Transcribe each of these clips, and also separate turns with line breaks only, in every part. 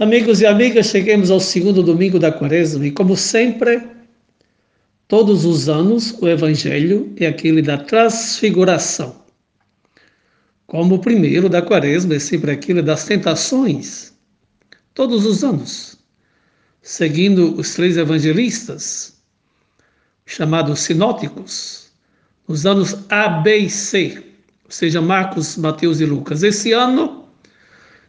Amigos e amigas, cheguemos ao segundo domingo da quaresma e, como sempre, todos os anos, o Evangelho é aquele da transfiguração. Como o primeiro da quaresma é sempre aquele das tentações, todos os anos, seguindo os três evangelistas, chamados sinóticos, nos anos A, B e C, ou seja, Marcos, Mateus e Lucas. Esse ano,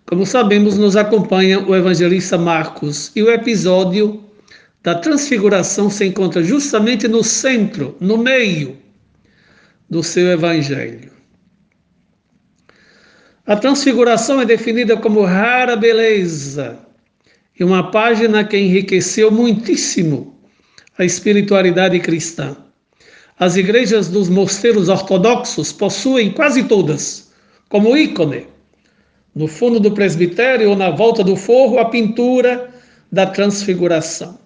como sabemos, nos acompanha o evangelista Marcos e o episódio da transfiguração se encontra justamente no centro, no meio do seu evangelho. A transfiguração é definida como rara beleza e uma página que enriqueceu muitíssimo a espiritualidade cristã. As igrejas dos mosteiros ortodoxos possuem quase todas, como ícone, no fundo do presbitério ou na volta do forro, a pintura da transfiguração.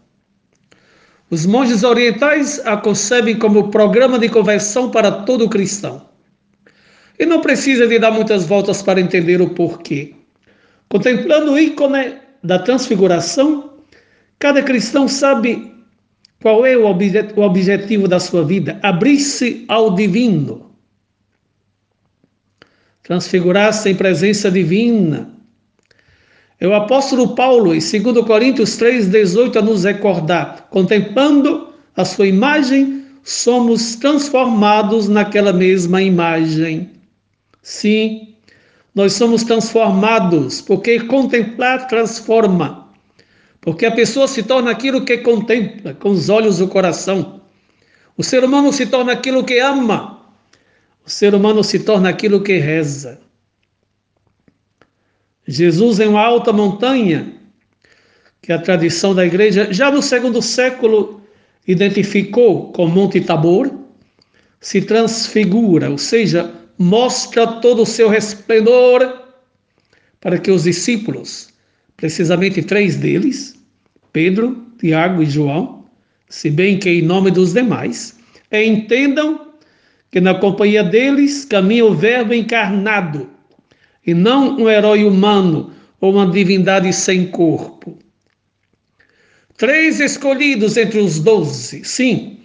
Os monges orientais a concebem como programa de conversão para todo cristão. E não precisa de dar muitas voltas para entender o porquê. Contemplando o ícone da transfiguração, cada cristão sabe qual é o, objet o objetivo da sua vida? Abrir-se ao divino. Transfigurar-se em presença divina. É o apóstolo Paulo, em 2 Coríntios 3,18, a nos recordar: contemplando a sua imagem, somos transformados naquela mesma imagem. Sim, nós somos transformados, porque contemplar transforma. Porque a pessoa se torna aquilo que contempla com os olhos do coração. O ser humano se torna aquilo que ama. O ser humano se torna aquilo que reza. Jesus em uma alta montanha, que a tradição da igreja já no segundo século identificou com Monte Tabor, se transfigura, ou seja, mostra todo o seu resplendor para que os discípulos, precisamente três deles, Pedro, Tiago e João, se bem que em nome dos demais, entendam que na companhia deles caminha o Verbo encarnado e não um herói humano ou uma divindade sem corpo. Três escolhidos entre os doze, sim,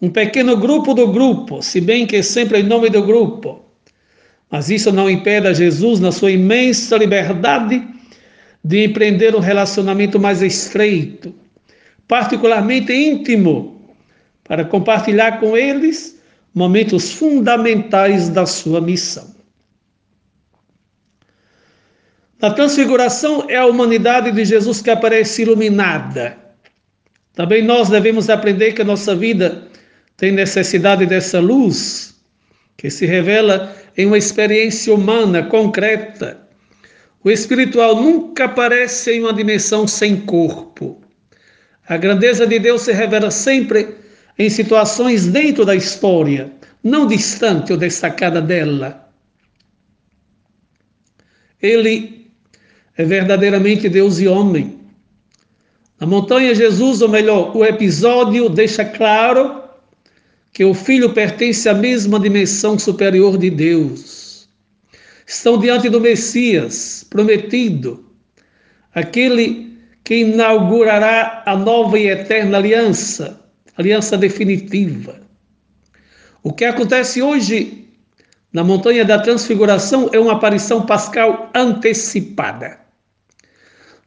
um pequeno grupo do grupo, se bem que sempre em nome do grupo. Mas isso não impede a Jesus, na sua imensa liberdade, de empreender um relacionamento mais estreito, particularmente íntimo, para compartilhar com eles momentos fundamentais da sua missão. Na transfiguração é a humanidade de Jesus que aparece iluminada. Também nós devemos aprender que a nossa vida tem necessidade dessa luz que se revela em uma experiência humana concreta o espiritual nunca aparece em uma dimensão sem corpo. A grandeza de Deus se revela sempre em situações dentro da história, não distante ou destacada dela. Ele é verdadeiramente Deus e homem. Na montanha Jesus, ou melhor, o episódio deixa claro que o filho pertence à mesma dimensão superior de Deus estão diante do Messias prometido, aquele que inaugurará a nova e eterna aliança, aliança definitiva. O que acontece hoje na Montanha da Transfiguração é uma aparição pascal antecipada.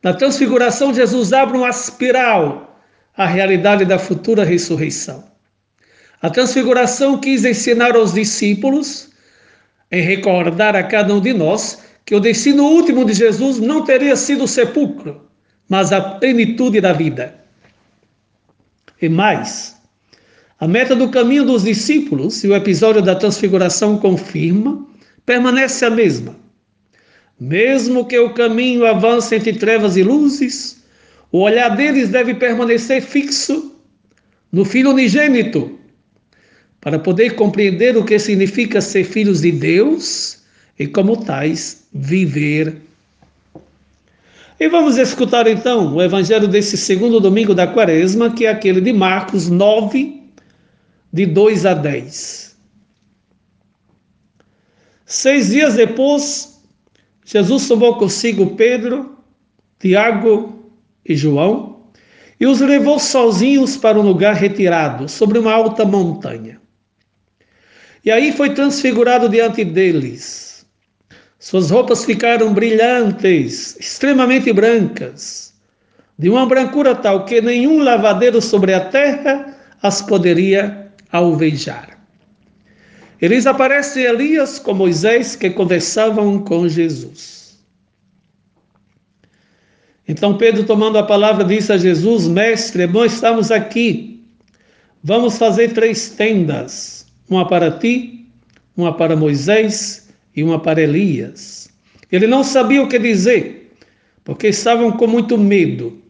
Na Transfiguração, Jesus abre uma espiral à realidade da futura ressurreição. A Transfiguração quis ensinar aos discípulos em recordar a cada um de nós que o destino último de Jesus não teria sido o sepulcro, mas a plenitude da vida. E mais, a meta do caminho dos discípulos, e o episódio da transfiguração confirma, permanece a mesma. Mesmo que o caminho avance entre trevas e luzes, o olhar deles deve permanecer fixo no Filho unigênito, para poder compreender o que significa ser filhos de Deus e, como tais, viver. E vamos escutar então o evangelho desse segundo domingo da quaresma, que é aquele de Marcos 9, de 2 a 10. Seis dias depois, Jesus tomou consigo Pedro, Tiago e João e os levou sozinhos para um lugar retirado, sobre uma alta montanha. E aí foi transfigurado diante deles. Suas roupas ficaram brilhantes, extremamente brancas, de uma brancura tal que nenhum lavadeiro sobre a terra as poderia alvejar. Eles aparecem Elias com Moisés que conversavam com Jesus. Então Pedro, tomando a palavra, disse a Jesus: Mestre, bom estamos aqui. Vamos fazer três tendas: uma para ti, uma para Moisés e uma para Elias. Ele não sabia o que dizer, porque estavam com muito medo.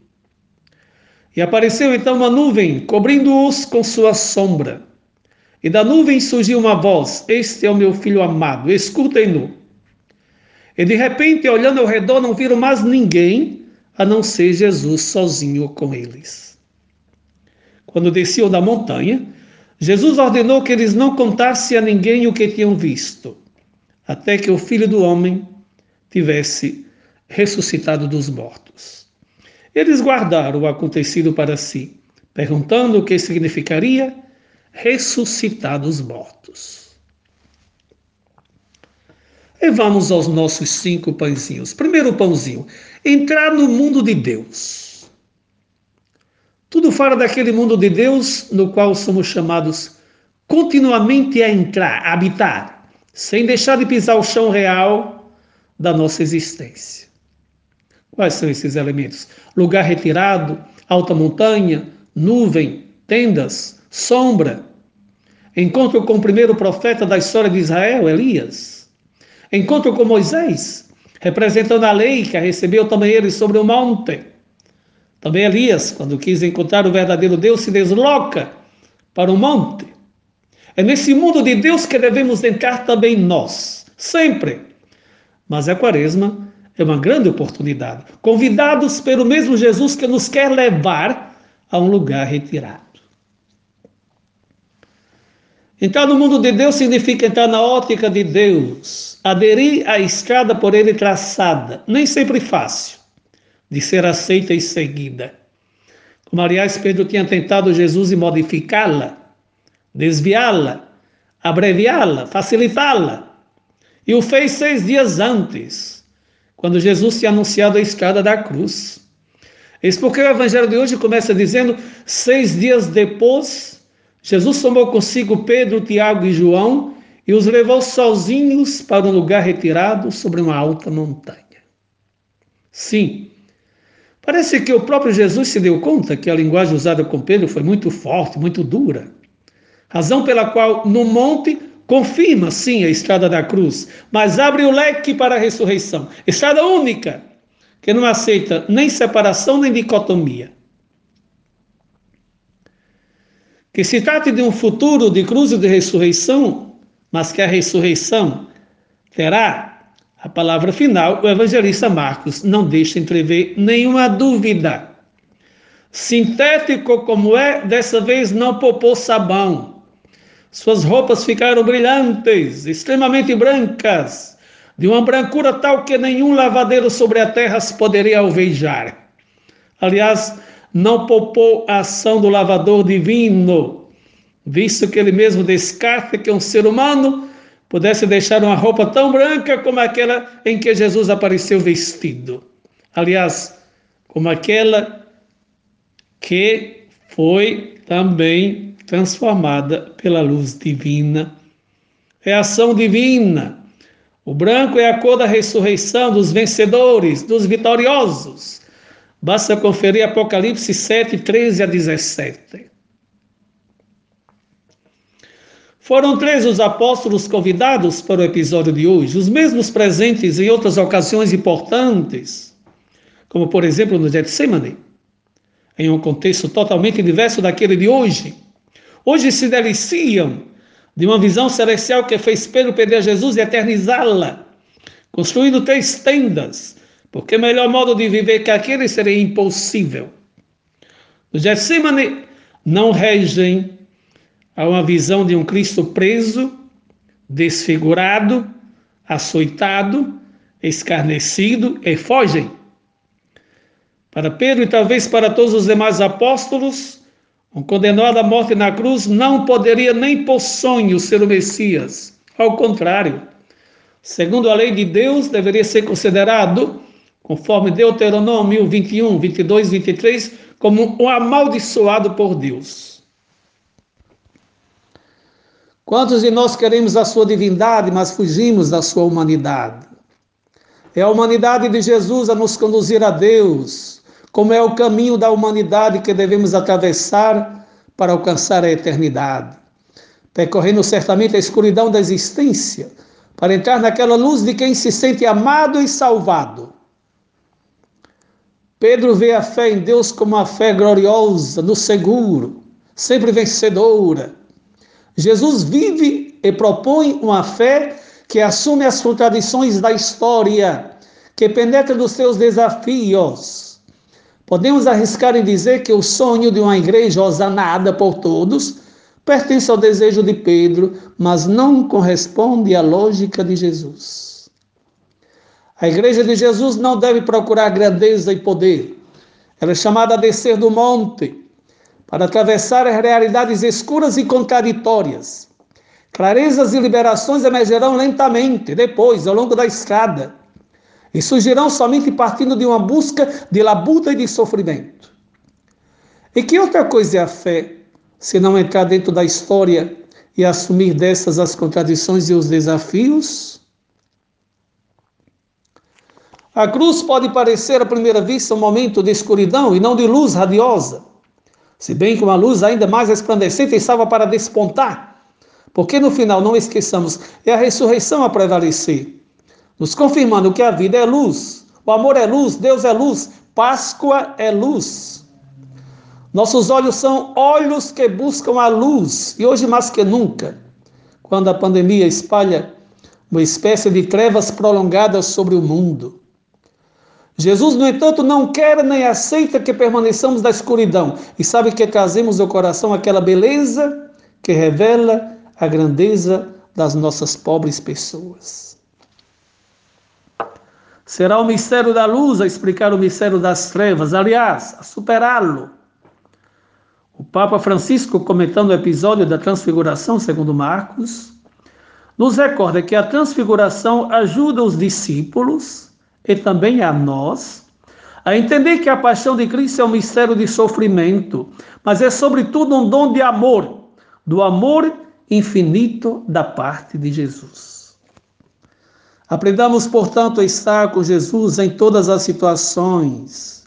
E apareceu então uma nuvem, cobrindo-os com sua sombra. E da nuvem surgiu uma voz: Este é o meu filho amado, escutem-no. E de repente, olhando ao redor, não viram mais ninguém a não ser Jesus sozinho com eles. Quando desciam da montanha, Jesus ordenou que eles não contassem a ninguém o que tinham visto, até que o filho do homem tivesse ressuscitado dos mortos. Eles guardaram o acontecido para si, perguntando o que significaria ressuscitar dos mortos. E vamos aos nossos cinco pãezinhos. Primeiro pãozinho, entrar no mundo de Deus. Tudo fora daquele mundo de Deus no qual somos chamados continuamente a entrar, a habitar, sem deixar de pisar o chão real da nossa existência. Quais são esses elementos? Lugar retirado, alta montanha, nuvem, tendas, sombra. Encontro com o primeiro profeta da história de Israel, Elias. Encontro com Moisés, representando a lei que recebeu também ele sobre o monte. Também Elias, quando quis encontrar o verdadeiro Deus, se desloca para o monte. É nesse mundo de Deus que devemos entrar também nós, sempre. Mas a quaresma é uma grande oportunidade, convidados pelo mesmo Jesus que nos quer levar a um lugar retirado. Entrar no mundo de Deus significa entrar na ótica de Deus, aderir à estrada por ele traçada, nem sempre fácil, de ser aceita e seguida. Como, aliás, Pedro tinha tentado Jesus e modificá-la, desviá-la, abreviá-la, facilitá-la. E o fez seis dias antes, quando Jesus tinha anunciado a estrada da cruz. Eis porque o evangelho de hoje começa dizendo: seis dias depois Jesus tomou consigo Pedro, Tiago e João e os levou sozinhos para um lugar retirado sobre uma alta montanha. Sim, parece que o próprio Jesus se deu conta que a linguagem usada com Pedro foi muito forte, muito dura. Razão pela qual no monte confirma sim a estrada da cruz, mas abre o leque para a ressurreição. Estrada única, que não aceita nem separação nem dicotomia. que se trate de um futuro de cruz e de ressurreição, mas que a ressurreição terá a palavra final, o evangelista Marcos não deixa entrever nenhuma dúvida. Sintético como é, dessa vez não poupou sabão. Suas roupas ficaram brilhantes, extremamente brancas, de uma brancura tal que nenhum lavadeiro sobre a terra se poderia alvejar. Aliás, não poupou a ação do lavador divino, visto que ele mesmo descarta que um ser humano pudesse deixar uma roupa tão branca como aquela em que Jesus apareceu vestido. Aliás, como aquela que foi também transformada pela luz divina. É ação divina. O branco é a cor da ressurreição dos vencedores, dos vitoriosos. Basta conferir Apocalipse 7, 13 a 17. Foram três os apóstolos convidados para o episódio de hoje, os mesmos presentes em outras ocasiões importantes, como por exemplo no Getsemane, em um contexto totalmente diverso daquele de hoje. Hoje se deliciam de uma visão celestial que fez Pedro perder Jesus e eternizá-la, construindo três tendas porque o melhor modo de viver que aquele seria impossível. Os Getsemane não regem a uma visão de um Cristo preso, desfigurado, açoitado, escarnecido e fogem. Para Pedro e talvez para todos os demais apóstolos, um condenado à morte na cruz não poderia nem por sonho ser o Messias. Ao contrário, segundo a lei de Deus, deveria ser considerado, conforme Deuteronômio 21, 22, 23, como um amaldiçoado por Deus. Quantos de nós queremos a sua divindade, mas fugimos da sua humanidade? É a humanidade de Jesus a nos conduzir a Deus, como é o caminho da humanidade que devemos atravessar para alcançar a eternidade, percorrendo certamente a escuridão da existência, para entrar naquela luz de quem se sente amado e salvado. Pedro vê a fé em Deus como uma fé gloriosa, no seguro, sempre vencedora. Jesus vive e propõe uma fé que assume as contradições da história, que penetra nos seus desafios. Podemos arriscar em dizer que o sonho de uma igreja osanada por todos pertence ao desejo de Pedro, mas não corresponde à lógica de Jesus. A igreja de Jesus não deve procurar grandeza e poder. Ela é chamada a descer do monte para atravessar as realidades escuras e contraditórias Clarezas e liberações emergerão lentamente, depois, ao longo da estrada, e surgirão somente partindo de uma busca de labuta e de sofrimento. E que outra coisa é a fé, se não entrar dentro da história e assumir dessas as contradições e os desafios? A cruz pode parecer à primeira vista um momento de escuridão e não de luz radiosa, se bem que uma luz ainda mais resplandecente estava para despontar porque no final, não esqueçamos, é a ressurreição a prevalecer, nos confirmando que a vida é luz, o amor é luz, Deus é luz, Páscoa é luz. Nossos olhos são olhos que buscam a luz, e hoje mais que nunca, quando a pandemia espalha uma espécie de trevas prolongadas sobre o mundo. Jesus, no entanto, não quer nem aceita que permaneçamos na escuridão e sabe que trazemos ao coração aquela beleza que revela a grandeza das nossas pobres pessoas. Será o mistério da luz a explicar o mistério das trevas, aliás, a superá-lo. O Papa Francisco, comentando o episódio da transfiguração, segundo Marcos, nos recorda que a transfiguração ajuda os discípulos e também a nós a entender que a paixão de Cristo é um mistério de sofrimento, mas é sobretudo um dom de amor, do amor infinito da parte de Jesus. Aprendamos, portanto, a estar com Jesus em todas as situações,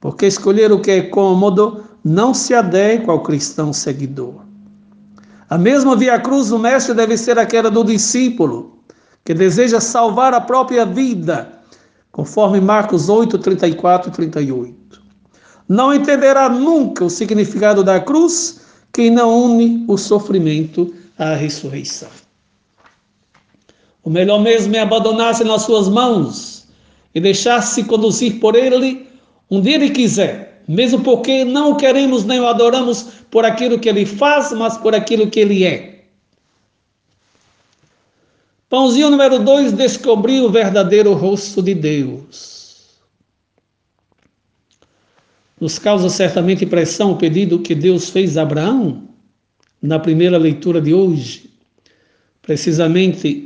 porque escolher o que é cômodo não se adequa ao cristão seguidor. A mesma via cruz do mestre deve ser aquela do discípulo, que deseja salvar a própria vida, conforme Marcos 8, 34 e 38. Não entenderá nunca o significado da cruz quem não une o sofrimento à ressurreição. O melhor mesmo é abandonar-se nas suas mãos e deixar-se conduzir por Ele onde Ele quiser, mesmo porque não o queremos nem o adoramos por aquilo que Ele faz, mas por aquilo que Ele é. Pãozinho número 2 descobriu o verdadeiro rosto de Deus. Nos causa certamente impressão o pedido que Deus fez a Abraão na primeira leitura de hoje, precisamente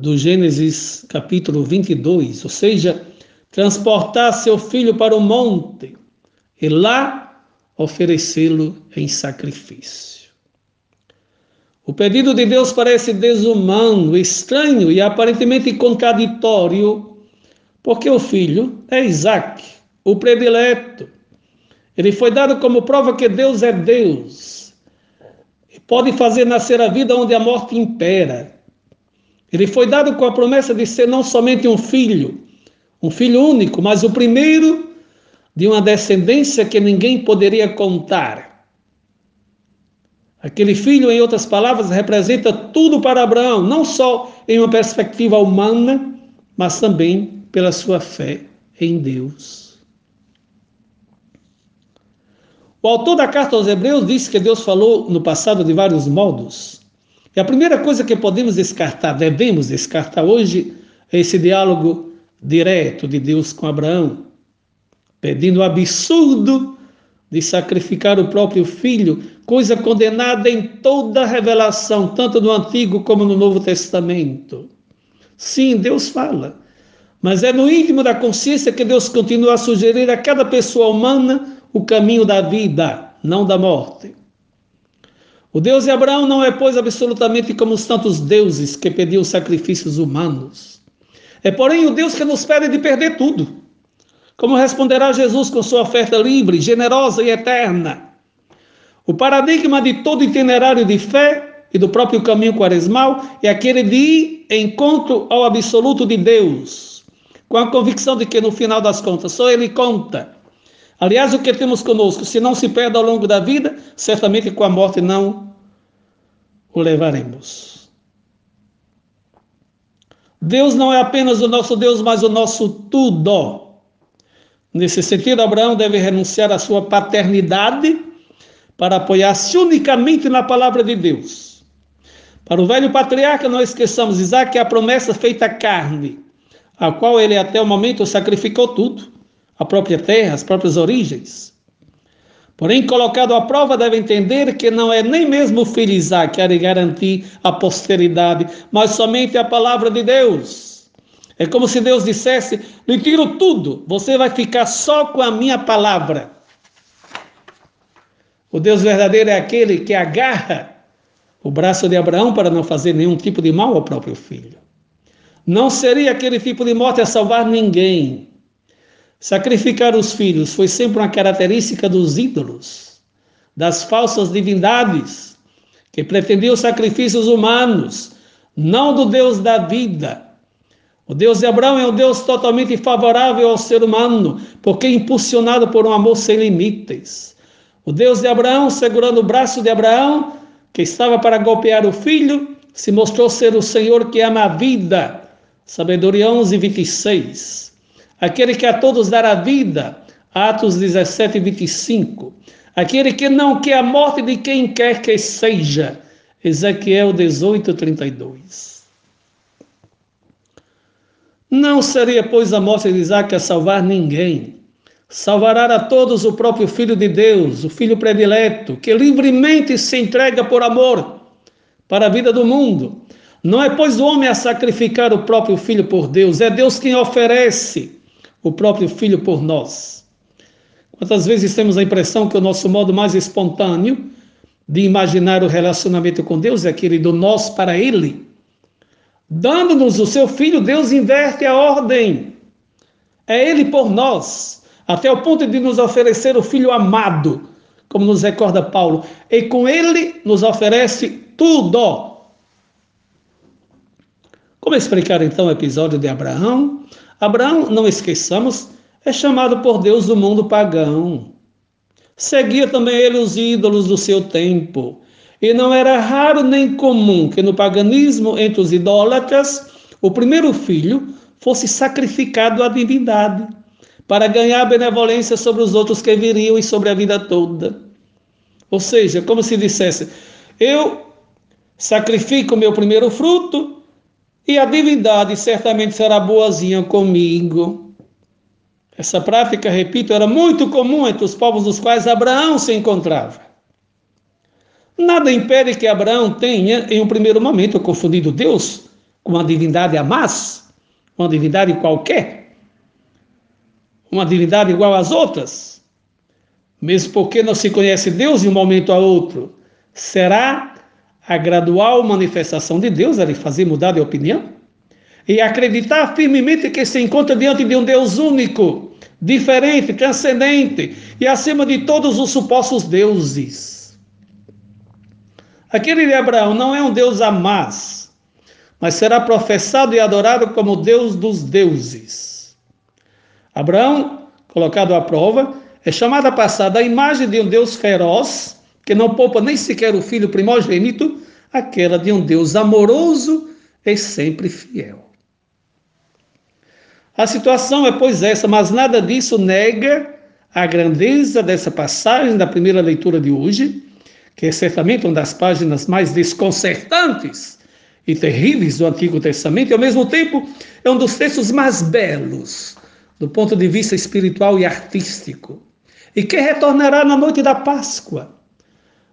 do Gênesis capítulo 22, ou seja, transportar seu filho para o monte e lá oferecê-lo em sacrifício. O pedido de Deus parece desumano, estranho e aparentemente contraditório, porque o filho é Isaac, o predileto, ele foi dado como prova que Deus é Deus. E pode fazer nascer a vida onde a morte impera. Ele foi dado com a promessa de ser não somente um filho, um filho único, mas o primeiro de uma descendência que ninguém poderia contar. Aquele filho, em outras palavras, representa tudo para Abraão, não só em uma perspectiva humana, mas também pela sua fé em Deus. O autor da carta aos Hebreus diz que Deus falou no passado de vários modos. E a primeira coisa que podemos descartar, devemos descartar hoje, é esse diálogo direto de Deus com Abraão. pedindo o absurdo de sacrificar o próprio filho, coisa condenada em toda a revelação, tanto no Antigo como no Novo Testamento. Sim, Deus fala, mas é no íntimo da consciência que Deus continua a sugerir a cada pessoa humana o caminho da vida, não da morte. O Deus de Abraão não é, pois, absolutamente como os tantos deuses que pediam sacrifícios humanos. É, porém, o Deus que nos pede de perder tudo. Como responderá Jesus com sua oferta livre, generosa e eterna? O paradigma de todo itinerário de fé e do próprio caminho quaresmal é aquele de ir encontro ao absoluto de Deus, com a convicção de que no final das contas só Ele conta Aliás, o que temos conosco, se não se perde ao longo da vida, certamente com a morte não levaremos. Deus não é apenas o nosso Deus, mas o nosso tudo. Nesse sentido, Abraão deve renunciar à sua paternidade para apoiar-se unicamente na palavra de Deus. Para o velho patriarca, não esqueçamos, Isaac é a promessa feita carne, a qual ele até o momento sacrificou tudo a própria terra, as próprias origens. Porém, colocado à prova, deve entender que não é nem mesmo o filho Isaac que de garantir a posteridade, mas somente a palavra de Deus. É como se Deus dissesse: lhe tiro tudo, você vai ficar só com a minha palavra. O Deus verdadeiro é aquele que agarra o braço de Abraão para não fazer nenhum tipo de mal ao próprio filho. Não seria aquele tipo de morte a salvar ninguém. Sacrificar os filhos foi sempre uma característica dos ídolos, das falsas divindades, que pretendiam sacrifícios humanos, não do Deus da vida. O Deus de Abraão é um Deus totalmente favorável ao ser humano, porque é impulsionado por um amor sem limites. O Deus de Abraão, segurando o braço de Abraão, que estava para golpear o filho, se mostrou ser o Senhor que ama a vida. Sabedoria 11, 26 aquele que a todos dará vida, Atos 17, 25, aquele que não quer a morte de quem quer que seja, Ezequiel 18, 32. Não seria, pois, a morte de Isaac a salvar ninguém. Salvará a todos o próprio Filho de Deus, o Filho predileto, que livremente se entrega por amor para a vida do mundo. Não é, pois, o homem a sacrificar o próprio Filho por Deus, é Deus quem oferece o próprio Filho por nós. Quantas vezes temos a impressão que o nosso modo mais espontâneo de imaginar o relacionamento com Deus é aquele do nós para Ele? Dando-nos o seu Filho, Deus inverte a ordem. É Ele por nós, até o ponto de nos oferecer o Filho amado, como nos recorda Paulo, e com Ele nos oferece tudo. Como explicar então o episódio de Abraão? Abraão, não esqueçamos, é chamado por Deus do mundo pagão. Seguia também ele os ídolos do seu tempo. E não era raro nem comum que no paganismo, entre os idólatras, o primeiro filho fosse sacrificado à divindade, para ganhar benevolência sobre os outros que viriam e sobre a vida toda. Ou seja, como se dissesse: eu sacrifico meu primeiro fruto e a divindade certamente será boazinha comigo. Essa prática, repito, era muito comum entre os povos dos quais Abraão se encontrava. Nada impede que Abraão tenha, em um primeiro momento, confundido Deus com uma divindade a mais, uma divindade qualquer, uma divindade igual às outras, mesmo porque não se conhece Deus de um momento a outro. Será a gradual manifestação de Deus, a lhe fazer mudar de opinião, e acreditar firmemente que se encontra diante de um Deus único, diferente, transcendente e acima de todos os supostos deuses. Aquele de Abraão não é um Deus a mais, mas será professado e adorado como Deus dos deuses. Abraão, colocado à prova, é chamado a passar da imagem de um Deus feroz que não poupa nem sequer o filho primogênito, aquela de um Deus amoroso e sempre fiel. A situação é, pois, essa, mas nada disso nega a grandeza dessa passagem da primeira leitura de hoje, que é certamente uma das páginas mais desconcertantes e terríveis do Antigo Testamento, e ao mesmo tempo é um dos textos mais belos do ponto de vista espiritual e artístico, e que retornará na noite da Páscoa.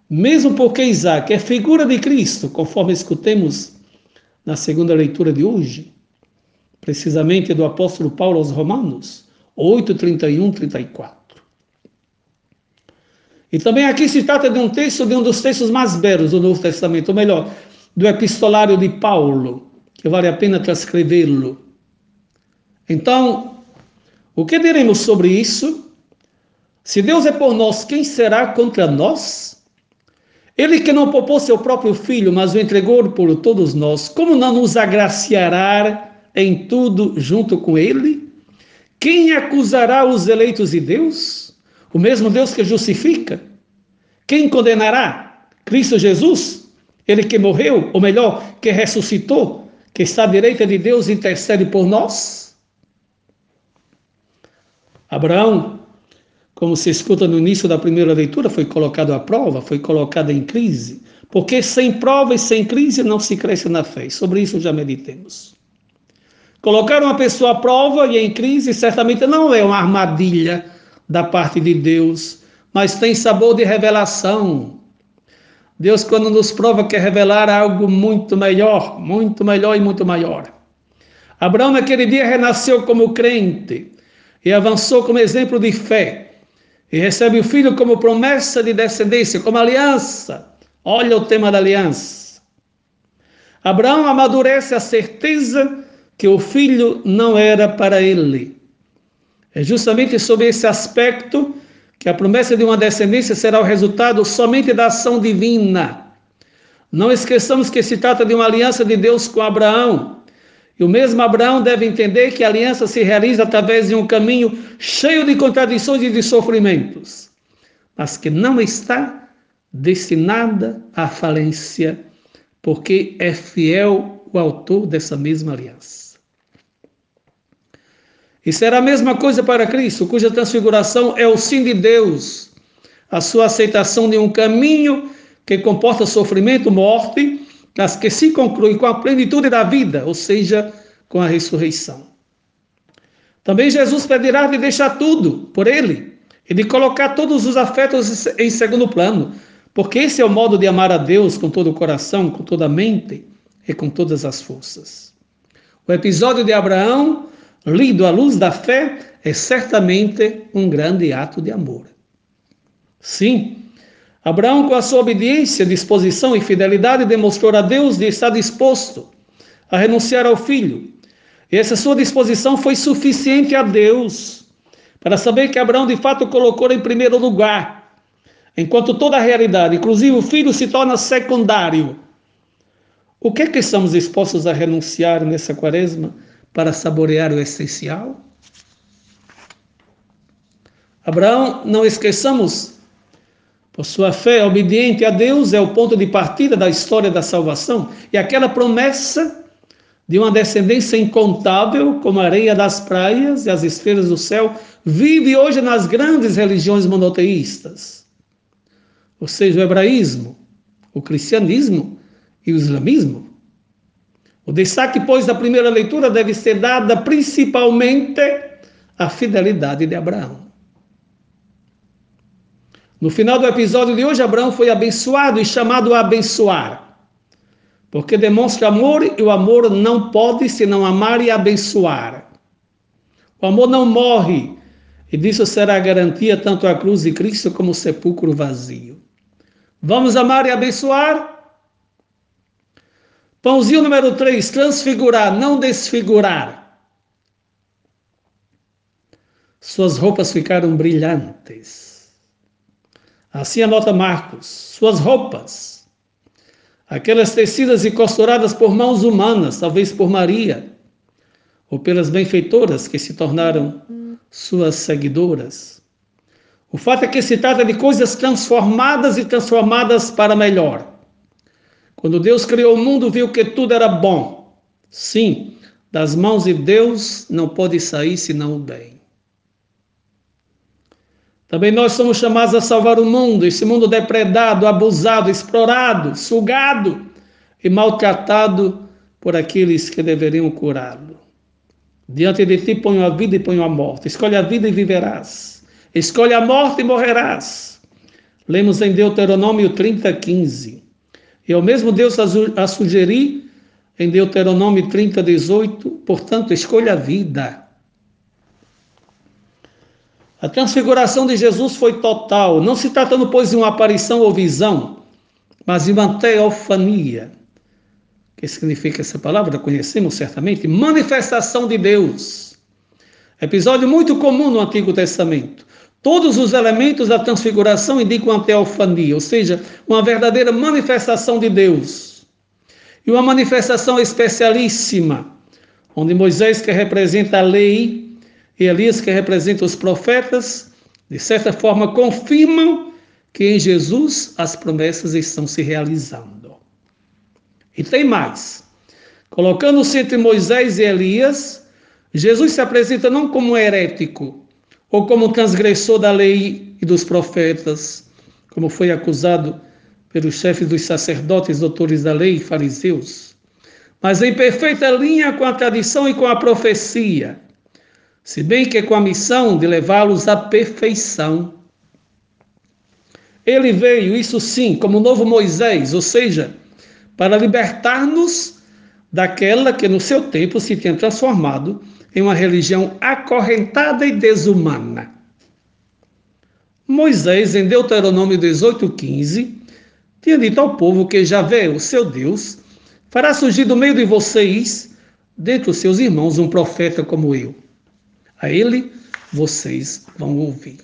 Mesmo porque Isaac é figura de Cristo, conforme escutemos na segunda leitura de hoje, precisamente do apóstolo Paulo aos Romanos, 8, 31, 34. E também aqui se trata de um texto, de um dos textos mais belos do Novo Testamento, ou melhor, do epistolário de Paulo, que vale a pena transcrevê-lo. Então, o que diremos sobre isso? Se Deus é por nós, quem será contra nós? Ele que não poupou seu próprio filho, mas o entregou por todos nós, como não nos agraciará em tudo junto com ele? Quem acusará os eleitos de Deus? O mesmo Deus que justifica? Quem condenará? Cristo Jesus? Ele que morreu, ou melhor, que ressuscitou, que está à direita de Deus, intercede por nós? Abraão, como se escuta no início da primeira leitura, foi colocado à prova, foi colocado em crise, porque sem prova e sem crise não se cresce na fé. Sobre isso já meditemos. Colocar uma pessoa à prova e em crise certamente não é uma armadilha da parte de Deus, mas tem sabor de revelação. Deus, quando nos prova, quer revelar algo muito melhor, muito melhor e muito maior. Abraão, naquele dia, renasceu como crente e avançou como exemplo de fé. E recebe o filho como promessa de descendência, como aliança. Olha o tema da aliança. Abraão amadurece a certeza que o filho não era para ele. É justamente sobre esse aspecto que a promessa de uma descendência será o resultado somente da ação divina. Não esqueçamos que se trata de uma aliança de Deus com Abraão. E o mesmo Abraão deve entender que a aliança se realiza através de um caminho cheio de contradições e de sofrimentos, mas que não está destinada à falência, porque é fiel o autor dessa mesma aliança. E será a mesma coisa para Cristo, cuja transfiguração é o sim de Deus, a sua aceitação de um caminho que comporta sofrimento, morte, mas que se conclui com a plenitude da vida, ou seja, com a ressurreição. Também Jesus pedirá de deixar tudo por ele e de colocar todos os afetos em segundo plano, porque esse é o modo de amar a Deus com todo o coração, com toda a mente e com todas as forças. O episódio de Abraão lido à luz da fé, é certamente um grande ato de amor. Sim, Abraão, com a sua obediência, disposição e fidelidade, demonstrou a Deus de estar disposto a renunciar ao filho. E essa sua disposição foi suficiente a Deus para saber que Abraão de fato colocou em primeiro lugar, enquanto toda a realidade, inclusive o filho, se torna secundário. O que é que estamos dispostos a renunciar nessa quaresma? para saborear o essencial? Abraão, não esqueçamos, por sua fé obediente a Deus, é o ponto de partida da história da salvação e aquela promessa de uma descendência incontável, como a areia das praias e as estrelas do céu, vive hoje nas grandes religiões monoteístas. Ou seja, o hebraísmo, o cristianismo e o islamismo. O destaque, pois, da primeira leitura deve ser dada principalmente à fidelidade de Abraão. No final do episódio de hoje, Abraão foi abençoado e chamado a abençoar, porque demonstra amor e o amor não pode senão amar e abençoar. O amor não morre, e disso será a garantia tanto a cruz de Cristo como o sepulcro vazio. Vamos amar e abençoar? Pãozinho número 3, transfigurar, não desfigurar. Suas roupas ficaram brilhantes. Assim anota Marcos, suas roupas, aquelas tecidas e costuradas por mãos humanas, talvez por Maria, ou pelas benfeitoras que se tornaram suas seguidoras. O fato é que se trata de coisas transformadas e transformadas para melhor. Quando Deus criou o mundo, viu que tudo era bom. Sim, das mãos de Deus não pode sair senão o bem. Também nós somos chamados a salvar o mundo, esse mundo depredado, abusado, explorado, sugado e maltratado por aqueles que deveriam curá-lo. Diante de ti ponho a vida e ponho a morte. Escolhe a vida e viverás. Escolhe a morte e morrerás. Lemos em Deuteronômio 30, 15. E ao mesmo Deus a sugerir em Deuteronômio 30, 18, portanto, escolha a vida. A transfiguração de Jesus foi total, não se tratando, pois, de uma aparição ou visão, mas de uma teofania. O que significa essa palavra? Conhecemos certamente. Manifestação de Deus. Episódio muito comum no Antigo Testamento. Todos os elementos da transfiguração indicam a teofania, ou seja, uma verdadeira manifestação de Deus. E uma manifestação especialíssima, onde Moisés, que representa a lei, e Elias, que representa os profetas, de certa forma confirmam que em Jesus as promessas estão se realizando. E tem mais. Colocando-se entre Moisés e Elias, Jesus se apresenta não como herético ou como transgressor da lei e dos profetas, como foi acusado pelos chefes dos sacerdotes, doutores da lei e fariseus, mas em perfeita linha com a tradição e com a profecia se bem que é com a missão de levá-los à perfeição. Ele veio, isso sim, como novo Moisés, ou seja, para libertar-nos daquela que no seu tempo se tinha transformado em uma religião acorrentada e desumana. Moisés, em Deuteronômio 18,15, tinha dito ao povo que Javé, o seu Deus, fará surgir do meio de vocês, dentre os seus irmãos, um profeta como eu. A ele vocês vão ouvir.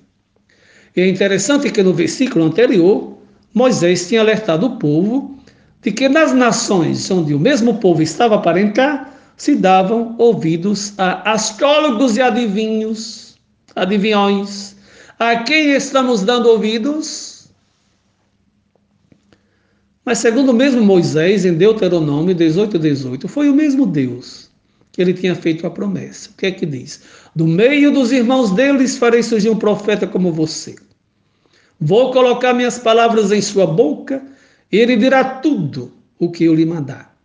E é interessante que no versículo anterior, Moisés tinha alertado o povo de que nas nações onde o mesmo povo estava para entrar, se davam ouvidos a astrólogos e adivinhos, adivinhões. A quem estamos dando ouvidos? Mas segundo o mesmo Moisés, em Deuteronômio 18, 18, foi o mesmo Deus que ele tinha feito a promessa. O que é que diz? Do meio dos irmãos deles farei surgir um profeta como você. Vou colocar minhas palavras em sua boca e ele dirá tudo o que eu lhe mandar.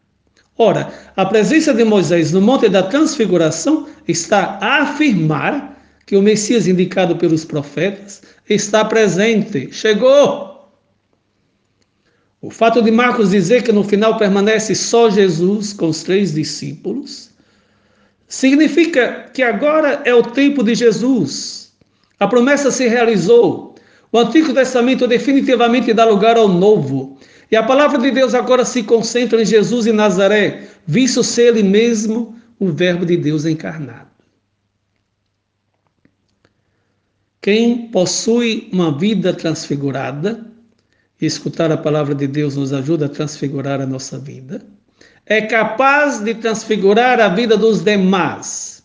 Ora, a presença de Moisés no Monte da Transfiguração está a afirmar que o Messias indicado pelos profetas está presente, chegou. O fato de Marcos dizer que no final permanece só Jesus com os três discípulos Significa que agora é o tempo de Jesus. A promessa se realizou. O Antigo Testamento definitivamente dá lugar ao Novo. E a palavra de Deus agora se concentra em Jesus e Nazaré, visto ser ele mesmo o Verbo de Deus encarnado. Quem possui uma vida transfigurada, e escutar a palavra de Deus nos ajuda a transfigurar a nossa vida é capaz de transfigurar a vida dos demais.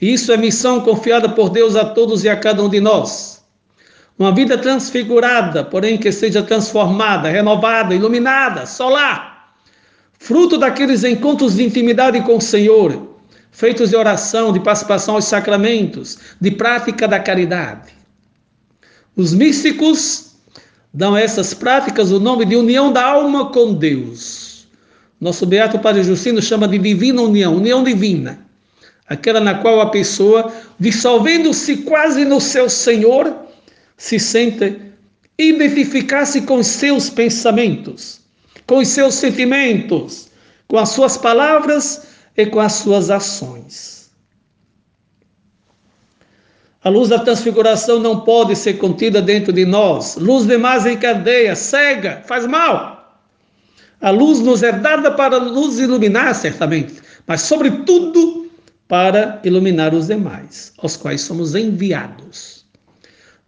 Isso é missão confiada por Deus a todos e a cada um de nós. Uma vida transfigurada, porém que seja transformada, renovada, iluminada, solar, fruto daqueles encontros de intimidade com o Senhor, feitos de oração, de participação aos sacramentos, de prática da caridade. Os místicos dão a essas práticas o nome de união da alma com Deus nosso Beato Padre Justino chama de divina união, união divina. Aquela na qual a pessoa, dissolvendo-se quase no seu Senhor, se sente identificar-se com seus pensamentos, com os seus sentimentos, com as suas palavras e com as suas ações. A luz da transfiguração não pode ser contida dentro de nós. Luz demais em cadeia, cega, faz mal. A luz nos é dada para nos iluminar, certamente, mas, sobretudo, para iluminar os demais, aos quais somos enviados.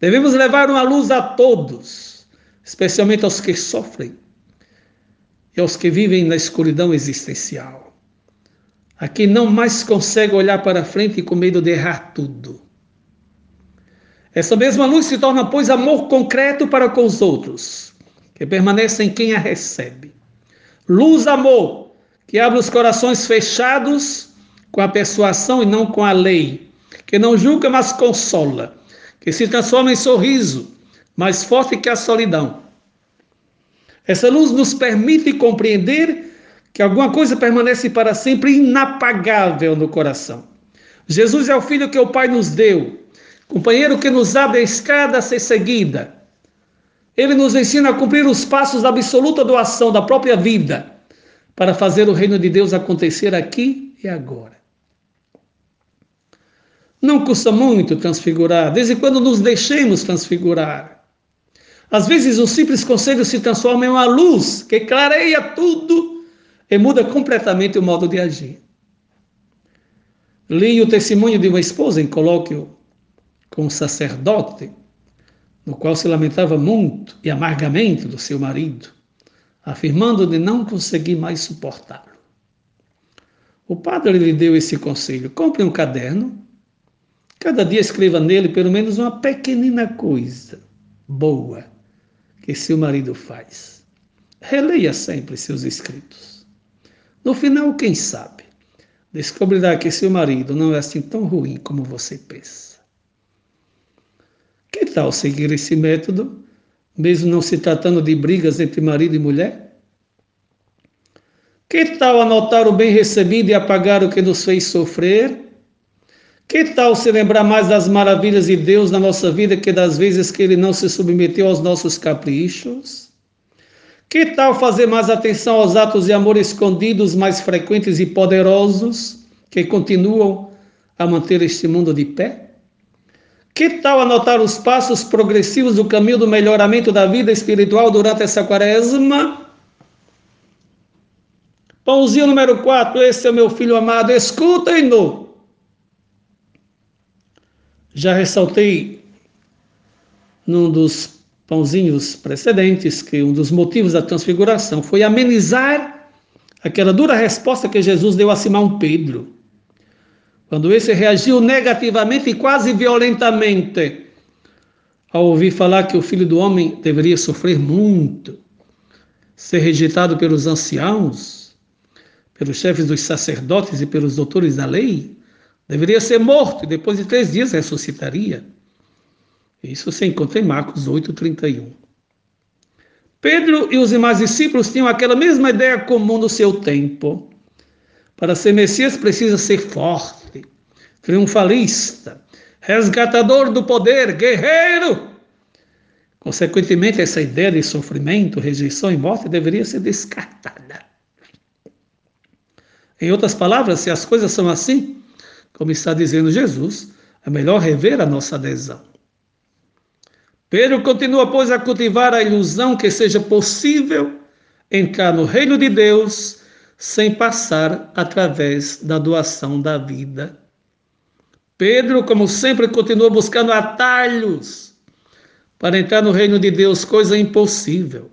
Devemos levar uma luz a todos, especialmente aos que sofrem e aos que vivem na escuridão existencial. A quem não mais consegue olhar para frente com medo de errar tudo. Essa mesma luz se torna, pois, amor concreto para com os outros, que permanece em quem a recebe. Luz, amor, que abre os corações fechados com a persuasão e não com a lei, que não julga, mas consola, que se transforma em sorriso, mais forte que a solidão. Essa luz nos permite compreender que alguma coisa permanece para sempre inapagável no coração. Jesus é o Filho que o Pai nos deu, companheiro que nos abre a escada a ser seguida. Ele nos ensina a cumprir os passos da absoluta doação da própria vida para fazer o reino de Deus acontecer aqui e agora. Não custa muito transfigurar, desde quando nos deixemos transfigurar. Às vezes, um simples conselho se transforma em uma luz que clareia tudo e muda completamente o modo de agir. Li o testemunho de uma esposa em colóquio com um sacerdote, no qual se lamentava muito e amargamente do seu marido, afirmando de não conseguir mais suportá-lo. O padre lhe deu esse conselho: compre um caderno, cada dia escreva nele pelo menos uma pequenina coisa boa que seu marido faz. Releia sempre seus escritos. No final, quem sabe, descobrirá que seu marido não é assim tão ruim como você pensa. Que tal seguir esse método, mesmo não se tratando de brigas entre marido e mulher? Que tal anotar o bem recebido e apagar o que nos fez sofrer? Que tal se lembrar mais das maravilhas de Deus na nossa vida que das vezes que Ele não se submeteu aos nossos caprichos? Que tal fazer mais atenção aos atos de amor escondidos mais frequentes e poderosos que continuam a manter este mundo de pé? Que tal anotar os passos progressivos do caminho do melhoramento da vida espiritual durante essa quaresma? Pãozinho número 4, esse é meu filho amado, escutem-no. Já ressaltei num dos pãozinhos precedentes que um dos motivos da transfiguração foi amenizar aquela dura resposta que Jesus deu a Simão Pedro. Quando esse reagiu negativamente e quase violentamente ao ouvir falar que o filho do homem deveria sofrer muito, ser rejeitado pelos anciãos, pelos chefes dos sacerdotes e pelos doutores da lei, Deveria ser morto e depois de três dias ressuscitaria. Isso se encontra em Marcos 8,31. Pedro e os demais discípulos tinham aquela mesma ideia comum no seu tempo. Para ser Messias precisa ser forte, triunfalista, resgatador do poder, guerreiro. Consequentemente, essa ideia de sofrimento, rejeição e morte deveria ser descartada. Em outras palavras, se as coisas são assim, como está dizendo Jesus, é melhor rever a nossa adesão. Pedro continua, pois, a cultivar a ilusão que seja possível entrar no reino de Deus sem passar através da doação da vida. Pedro, como sempre, continua buscando atalhos para entrar no reino de Deus, coisa impossível.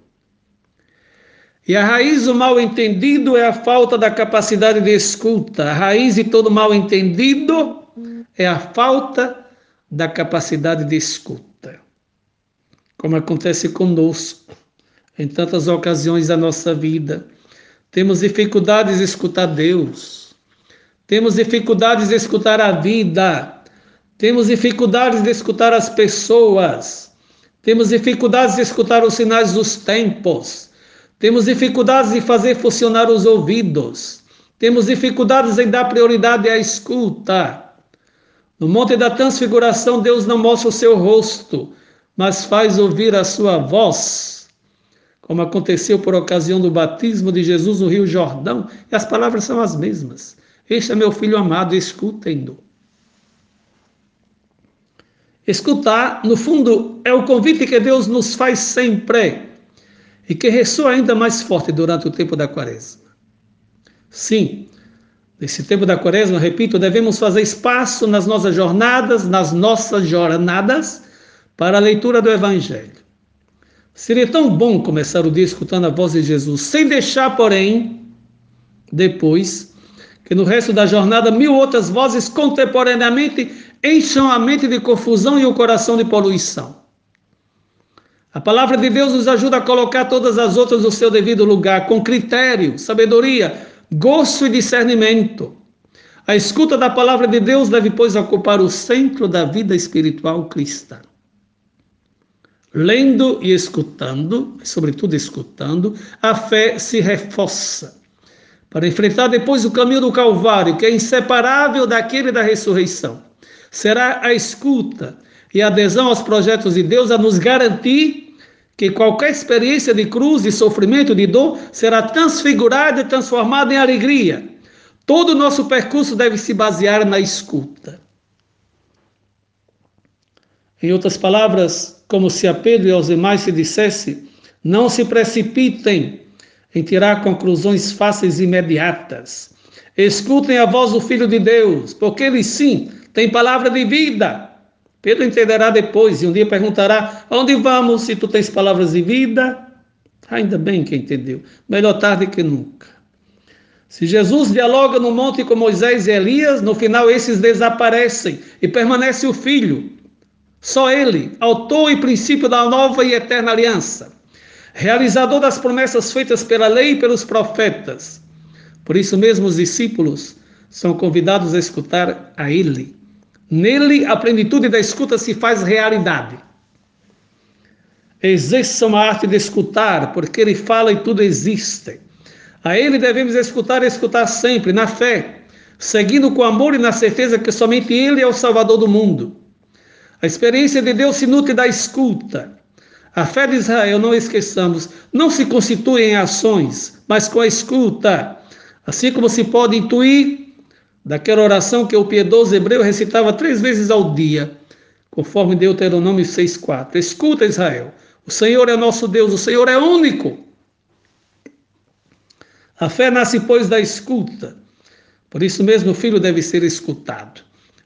E a raiz do mal entendido é a falta da capacidade de escuta. A raiz de todo mal entendido é a falta da capacidade de escuta. Como acontece conosco em tantas ocasiões da nossa vida. Temos dificuldades de escutar Deus. Temos dificuldades de escutar a vida. Temos dificuldades de escutar as pessoas. Temos dificuldades de escutar os sinais dos tempos. Temos dificuldades em fazer funcionar os ouvidos. Temos dificuldades em dar prioridade à escuta. No Monte da Transfiguração, Deus não mostra o seu rosto, mas faz ouvir a sua voz, como aconteceu por ocasião do batismo de Jesus no Rio Jordão, e as palavras são as mesmas. Este é meu filho amado, escutem-no. Escutar, no fundo, é o convite que Deus nos faz sempre e que ressoa ainda mais forte durante o tempo da quaresma. Sim, nesse tempo da quaresma, repito, devemos fazer espaço nas nossas jornadas, nas nossas jornadas, para a leitura do Evangelho. Seria tão bom começar o dia escutando a voz de Jesus, sem deixar, porém, depois, que no resto da jornada mil outras vozes contemporaneamente encham a mente de confusão e o coração de poluição. A palavra de Deus nos ajuda a colocar todas as outras no seu devido lugar, com critério, sabedoria, gosto e discernimento. A escuta da palavra de Deus deve, pois, ocupar o centro da vida espiritual cristã. Lendo e escutando, sobretudo escutando, a fé se reforça, para enfrentar depois o caminho do Calvário, que é inseparável daquele da ressurreição. Será a escuta e a adesão aos projetos de Deus a nos garantir que qualquer experiência de cruz, de sofrimento, de dor, será transfigurada e transformada em alegria. Todo o nosso percurso deve se basear na escuta. Em outras palavras, como se a Pedro e aos demais se dissesse, não se precipitem em tirar conclusões fáceis e imediatas. Escutem a voz do Filho de Deus, porque ele sim tem palavra de vida. Pedro entenderá depois e um dia perguntará: Onde vamos se tu tens palavras de vida? Ainda bem que entendeu. Melhor tarde que nunca. Se Jesus dialoga no monte com Moisés e Elias, no final esses desaparecem e permanece o Filho. Só ele, autor e princípio da nova e eterna aliança realizador das promessas feitas pela lei e pelos profetas. Por isso mesmo os discípulos são convidados a escutar a ele. Nele a plenitude da escuta se faz realidade. Exerçam a arte de escutar, porque ele fala e tudo existe. A ele devemos escutar e escutar sempre, na fé, seguindo com amor e na certeza que somente ele é o Salvador do mundo. A experiência de Deus se nutre da escuta. A fé de Israel, não esqueçamos, não se constitui em ações, mas com a escuta. Assim como se pode intuir daquela oração que o piedoso hebreu recitava três vezes ao dia, conforme Deuteronômio 6,4. Escuta, Israel, o Senhor é nosso Deus, o Senhor é único. A fé nasce, pois, da escuta. Por isso mesmo, o filho deve ser escutado.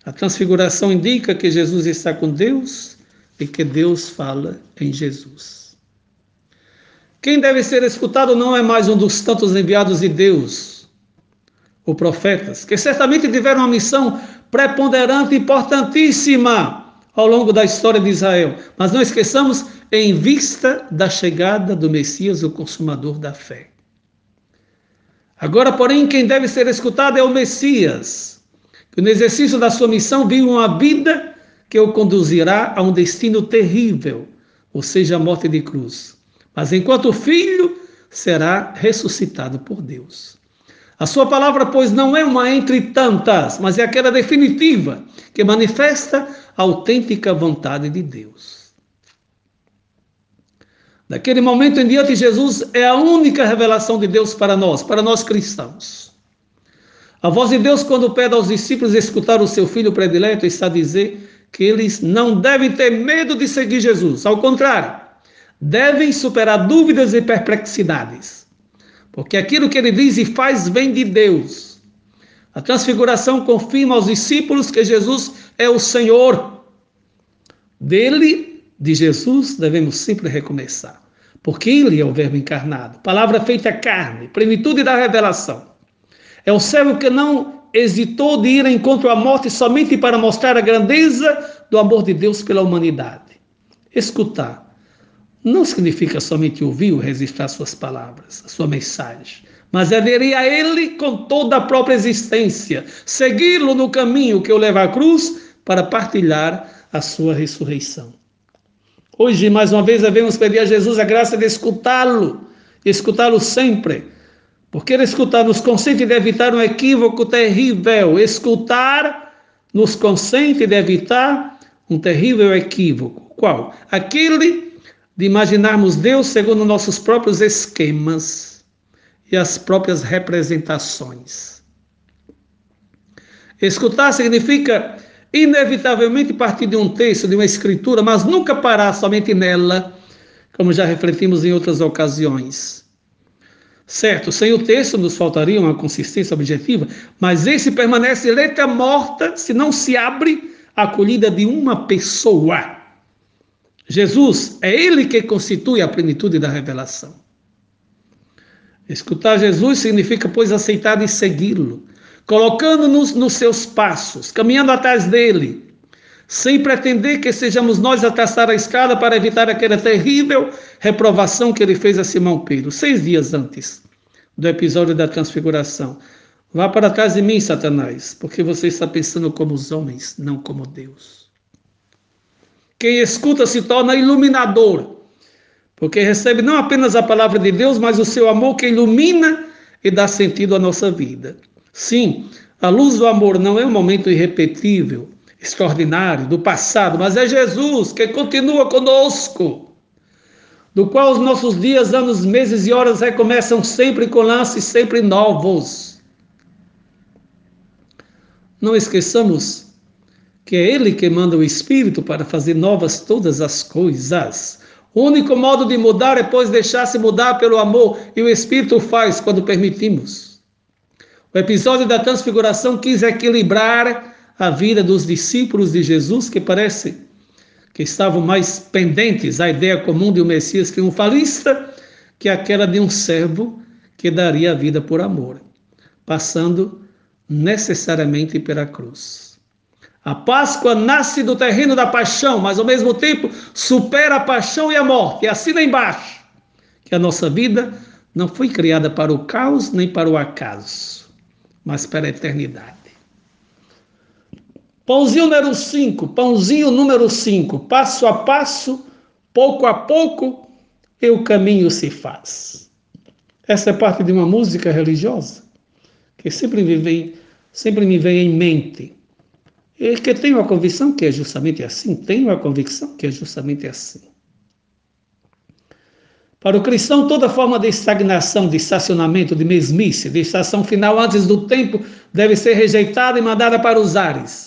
A transfiguração indica que Jesus está com Deus e que Deus fala em Jesus. Quem deve ser escutado não é mais um dos tantos enviados de Deus, ou profetas, que certamente tiveram uma missão preponderante importantíssima ao longo da história de Israel. Mas não esqueçamos, em vista da chegada do Messias, o consumador da fé. Agora, porém, quem deve ser escutado é o Messias, que no exercício da sua missão viu uma vida que o conduzirá a um destino terrível, ou seja, a morte de cruz. Mas enquanto filho, será ressuscitado por Deus. A sua palavra, pois, não é uma entre tantas, mas é aquela definitiva que manifesta a autêntica vontade de Deus. Daquele momento em diante, Jesus é a única revelação de Deus para nós, para nós cristãos. A voz de Deus, quando pede aos discípulos escutar o seu filho predileto, está a dizer que eles não devem ter medo de seguir Jesus. Ao contrário, devem superar dúvidas e perplexidades. Porque aquilo que ele diz e faz vem de Deus. A transfiguração confirma aos discípulos que Jesus é o Senhor. Dele, de Jesus, devemos sempre recomeçar. Porque ele é o Verbo encarnado, palavra feita carne, plenitude da revelação. É o servo que não hesitou de ir em encontro à morte somente para mostrar a grandeza do amor de Deus pela humanidade. Escutar não significa somente ouvir ou registrar suas palavras, sua mensagem, mas aderir a Ele com toda a própria existência, segui-lo no caminho que o leva à cruz para partilhar a sua ressurreição. Hoje, mais uma vez, devemos pedir a Jesus a graça de escutá-lo, escutá-lo sempre porque escutar nos consente de evitar um equívoco terrível. Escutar nos consente de evitar um terrível equívoco. Qual? Aquele de imaginarmos Deus segundo nossos próprios esquemas e as próprias representações. Escutar significa inevitavelmente partir de um texto, de uma escritura, mas nunca parar somente nela, como já refletimos em outras ocasiões. Certo, sem o texto nos faltaria uma consistência objetiva, mas esse permanece letra morta se não se abre a acolhida de uma pessoa. Jesus, é ele que constitui a plenitude da revelação. Escutar Jesus significa, pois, aceitar e segui-lo, colocando-nos nos seus passos, caminhando atrás dele, sem pretender que sejamos nós a traçar a escada para evitar aquela terrível reprovação que ele fez a Simão Pedro, seis dias antes do episódio da transfiguração. Vá para trás de mim, Satanás, porque você está pensando como os homens, não como Deus. Quem escuta se torna iluminador, porque recebe não apenas a palavra de Deus, mas o seu amor que ilumina e dá sentido à nossa vida. Sim, a luz do amor não é um momento irrepetível, extraordinário do passado, mas é Jesus que continua conosco, do qual os nossos dias, anos, meses e horas recomeçam sempre com lances sempre novos. Não esqueçamos que é Ele que manda o Espírito para fazer novas todas as coisas. O único modo de mudar é, pois, deixar-se mudar pelo amor, e o Espírito faz quando permitimos. O episódio da transfiguração quis equilibrar a vida dos discípulos de Jesus, que parece que estavam mais pendentes à ideia comum de um Messias triunfalista que aquela de um servo que daria a vida por amor, passando necessariamente pela cruz. A Páscoa nasce do terreno da paixão, mas ao mesmo tempo supera a paixão e a morte. E assina embaixo que a nossa vida não foi criada para o caos nem para o acaso, mas para a eternidade. Pãozinho número 5, pãozinho número 5, passo a passo, pouco a pouco, e o caminho se faz. Essa é parte de uma música religiosa que sempre me vem, sempre me vem em mente. E que tenho a convicção que é justamente assim, tenho a convicção que é justamente assim. Para o cristão, toda forma de estagnação, de estacionamento, de mesmice, de estação final antes do tempo, deve ser rejeitada e mandada para os ares.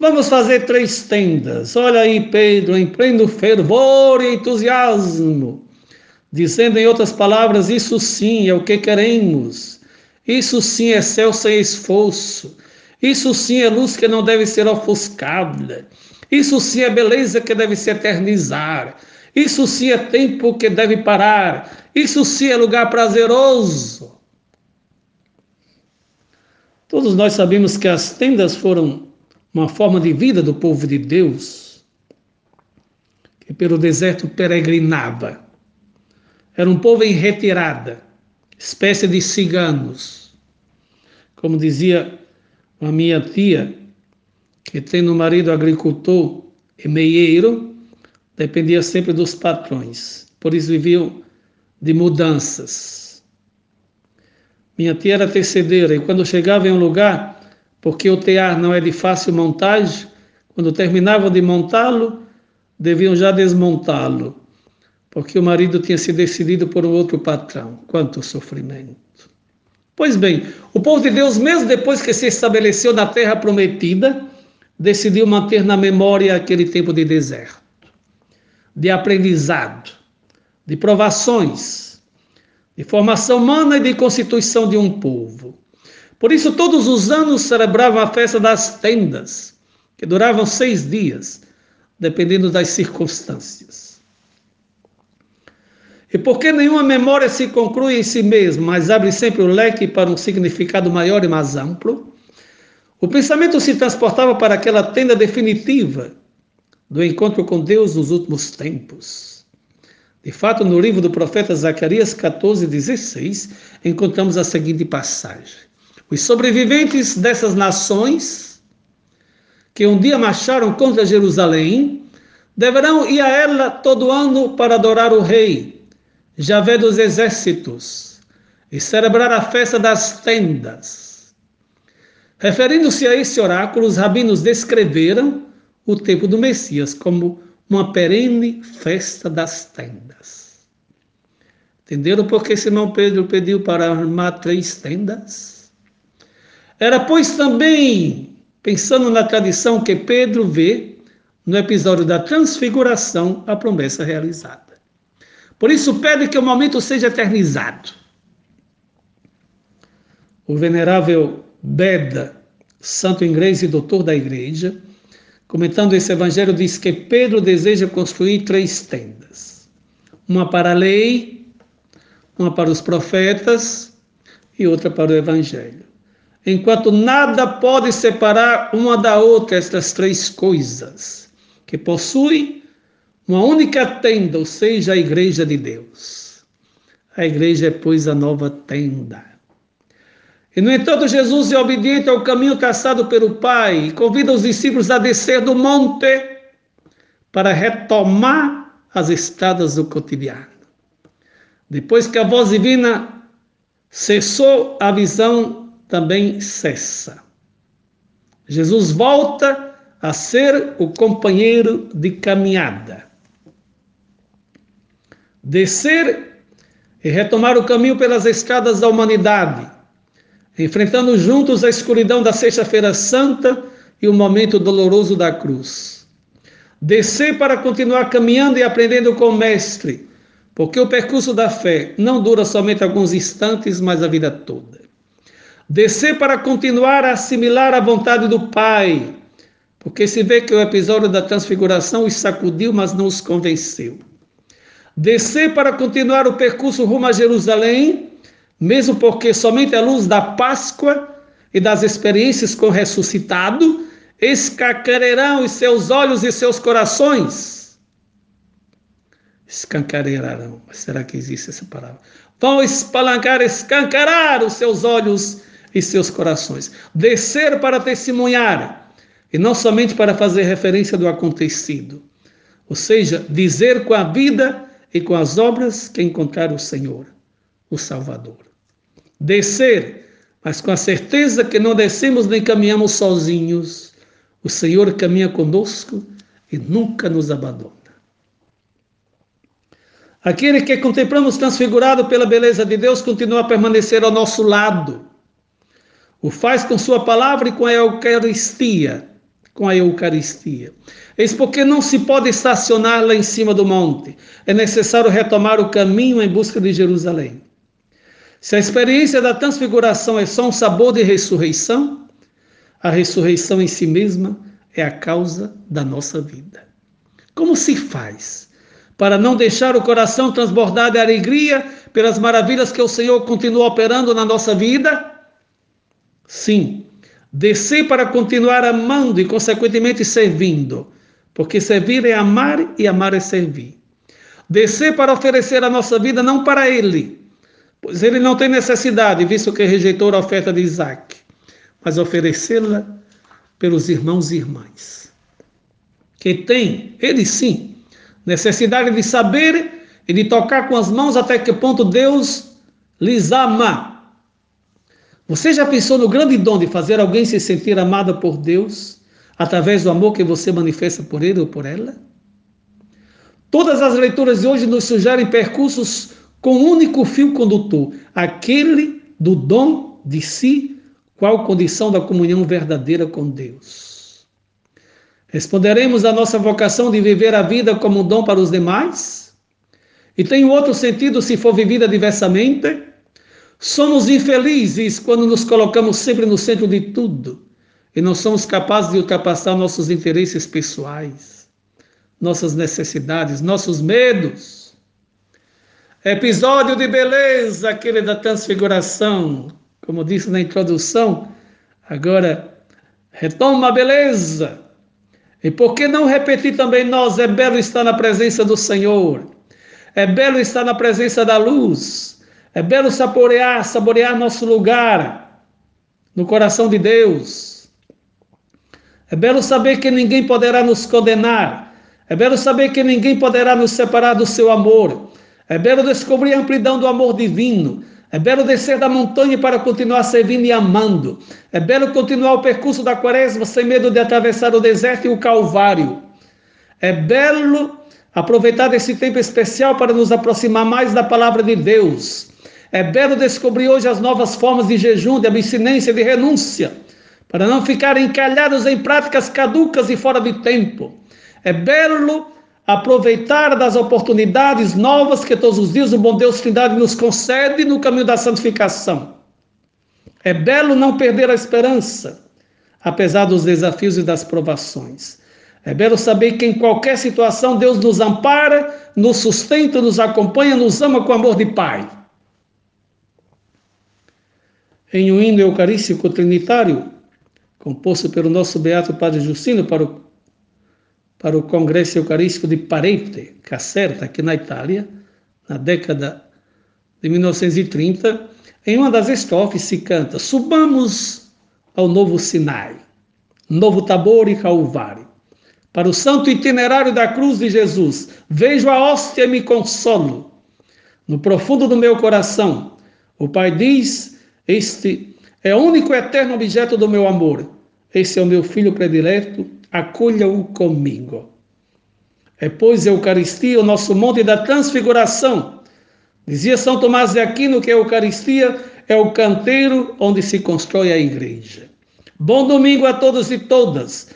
Vamos fazer três tendas. Olha aí, Pedro, em pleno fervor e entusiasmo, dizendo em outras palavras: Isso sim é o que queremos. Isso sim é céu sem esforço. Isso sim é luz que não deve ser ofuscada. Isso sim é beleza que deve se eternizar. Isso sim é tempo que deve parar. Isso sim é lugar prazeroso. Todos nós sabemos que as tendas foram uma forma de vida do povo de Deus, que pelo deserto peregrinava. Era um povo em retirada, espécie de ciganos. Como dizia a minha tia, que tendo um marido agricultor e meieiro, dependia sempre dos patrões. Por isso viviam de mudanças. Minha tia era tecedeira e quando chegava em um lugar, porque o tear não é de fácil montagem, quando terminavam de montá-lo, deviam já desmontá-lo, porque o marido tinha se decidido por um outro patrão. Quanto sofrimento! Pois bem, o povo de Deus, mesmo depois que se estabeleceu na terra prometida, decidiu manter na memória aquele tempo de deserto, de aprendizado, de provações, de formação humana e de constituição de um povo. Por isso, todos os anos celebravam a festa das tendas, que duravam seis dias, dependendo das circunstâncias. E porque nenhuma memória se conclui em si mesma, mas abre sempre o leque para um significado maior e mais amplo, o pensamento se transportava para aquela tenda definitiva do encontro com Deus nos últimos tempos. De fato, no livro do profeta Zacarias 14, 16, encontramos a seguinte passagem. Os sobreviventes dessas nações, que um dia marcharam contra Jerusalém, deverão ir a ela todo ano para adorar o rei, Javé dos exércitos, e celebrar a festa das tendas. Referindo-se a esse oráculo, os rabinos descreveram o tempo do Messias como uma perene festa das tendas. Entenderam por que Simão Pedro pediu para armar três tendas? Era, pois, também, pensando na tradição que Pedro vê no episódio da transfiguração, a promessa realizada. Por isso, pede que o momento seja eternizado. O venerável Beda, santo inglês e doutor da igreja, comentando esse evangelho, diz que Pedro deseja construir três tendas: uma para a lei, uma para os profetas e outra para o evangelho enquanto nada pode separar uma da outra estas três coisas, que possuem uma única tenda, ou seja, a igreja de Deus. A igreja é, pois, a nova tenda. E, no entanto, Jesus é obediente ao caminho traçado pelo Pai e convida os discípulos a descer do monte para retomar as estradas do cotidiano. Depois que a voz divina cessou, a visão também cessa. Jesus volta a ser o companheiro de caminhada. Descer e retomar o caminho pelas estradas da humanidade, enfrentando juntos a escuridão da Sexta-feira Santa e o momento doloroso da cruz. Descer para continuar caminhando e aprendendo com o Mestre, porque o percurso da fé não dura somente alguns instantes, mas a vida toda. Descer para continuar a assimilar a vontade do Pai, porque se vê que o episódio da transfiguração os sacudiu, mas não os convenceu. Descer para continuar o percurso rumo a Jerusalém, mesmo porque somente a luz da Páscoa e das experiências com o ressuscitado escancararão os seus olhos e seus corações. Escancararão, será que existe essa palavra? Vão espalancar, escancarar os seus olhos e seus corações. Descer para testemunhar, e não somente para fazer referência do acontecido. Ou seja, dizer com a vida e com as obras que encontrar o Senhor, o Salvador. Descer, mas com a certeza que não descemos nem caminhamos sozinhos. O Senhor caminha conosco e nunca nos abandona. Aquele que contemplamos transfigurado pela beleza de Deus continua a permanecer ao nosso lado. O faz com Sua palavra e com a Eucaristia. Com a Eucaristia. Eis porque não se pode estacionar lá em cima do monte. É necessário retomar o caminho em busca de Jerusalém. Se a experiência da transfiguração é só um sabor de ressurreição, a ressurreição em si mesma é a causa da nossa vida. Como se faz para não deixar o coração transbordar de alegria pelas maravilhas que o Senhor continua operando na nossa vida? Sim, descer para continuar amando e, consequentemente, servindo porque servir é amar e amar é servir. Descer para oferecer a nossa vida não para ele, pois ele não tem necessidade, visto que rejeitou a oferta de Isaac, mas oferecê-la pelos irmãos e irmãs. Que tem, ele sim, necessidade de saber e de tocar com as mãos até que ponto Deus lhes ama. Você já pensou no grande dom de fazer alguém se sentir amada por Deus? através do amor que você manifesta por ele ou por ela? Todas as leituras de hoje nos sugerem percursos com um único fio condutor, aquele do dom de si, qual condição da comunhão verdadeira com Deus. Responderemos à nossa vocação de viver a vida como um dom para os demais? E tem outro sentido se for vivida diversamente? Somos infelizes quando nos colocamos sempre no centro de tudo e não somos capazes de ultrapassar nossos interesses pessoais, nossas necessidades, nossos medos. Episódio de beleza, aquele da transfiguração, como disse na introdução, agora retoma a beleza. E por que não repetir também nós? É belo estar na presença do Senhor, é belo estar na presença da luz, é belo saborear, saborear nosso lugar no coração de Deus. É belo saber que ninguém poderá nos condenar. É belo saber que ninguém poderá nos separar do seu amor. É belo descobrir a amplidão do amor divino. É belo descer da montanha para continuar servindo e amando. É belo continuar o percurso da quaresma sem medo de atravessar o deserto e o calvário. É belo aproveitar esse tempo especial para nos aproximar mais da palavra de Deus. É belo descobrir hoje as novas formas de jejum, de abstinência, de renúncia para não ficarem encalhados em práticas caducas e fora de tempo. É belo aproveitar das oportunidades novas que todos os dias o bom Deus Trindade nos concede no caminho da santificação. É belo não perder a esperança, apesar dos desafios e das provações. É belo saber que em qualquer situação Deus nos ampara, nos sustenta, nos acompanha, nos ama com amor de Pai. Em um hino eucarístico trinitário, composto pelo nosso beato Padre Justino para o, para o Congresso Eucarístico de Parete, Caserta, aqui na Itália, na década de 1930, em uma das estrofes se canta: Subamos ao novo Sinai, novo Tabor e Calvário, para o santo itinerário da cruz de Jesus. Vejo a hóstia e me consolo. no profundo do meu coração. O Pai diz: Este é o único eterno objeto do meu amor. Esse é o meu filho predileto, acolha-o comigo. É, pois, a Eucaristia, o nosso monte da transfiguração. Dizia São Tomás de Aquino que a Eucaristia é o canteiro onde se constrói a igreja. Bom domingo a todos e todas.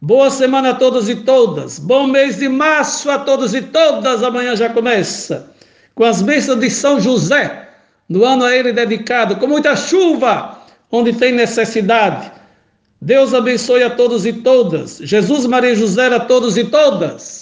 Boa semana a todos e todas. Bom mês de março a todos e todas. Amanhã já começa com as bênçãos de São José, no ano a ele dedicado, com muita chuva, onde tem necessidade. Deus abençoe a todos e todas. Jesus, Maria e José a todos e todas.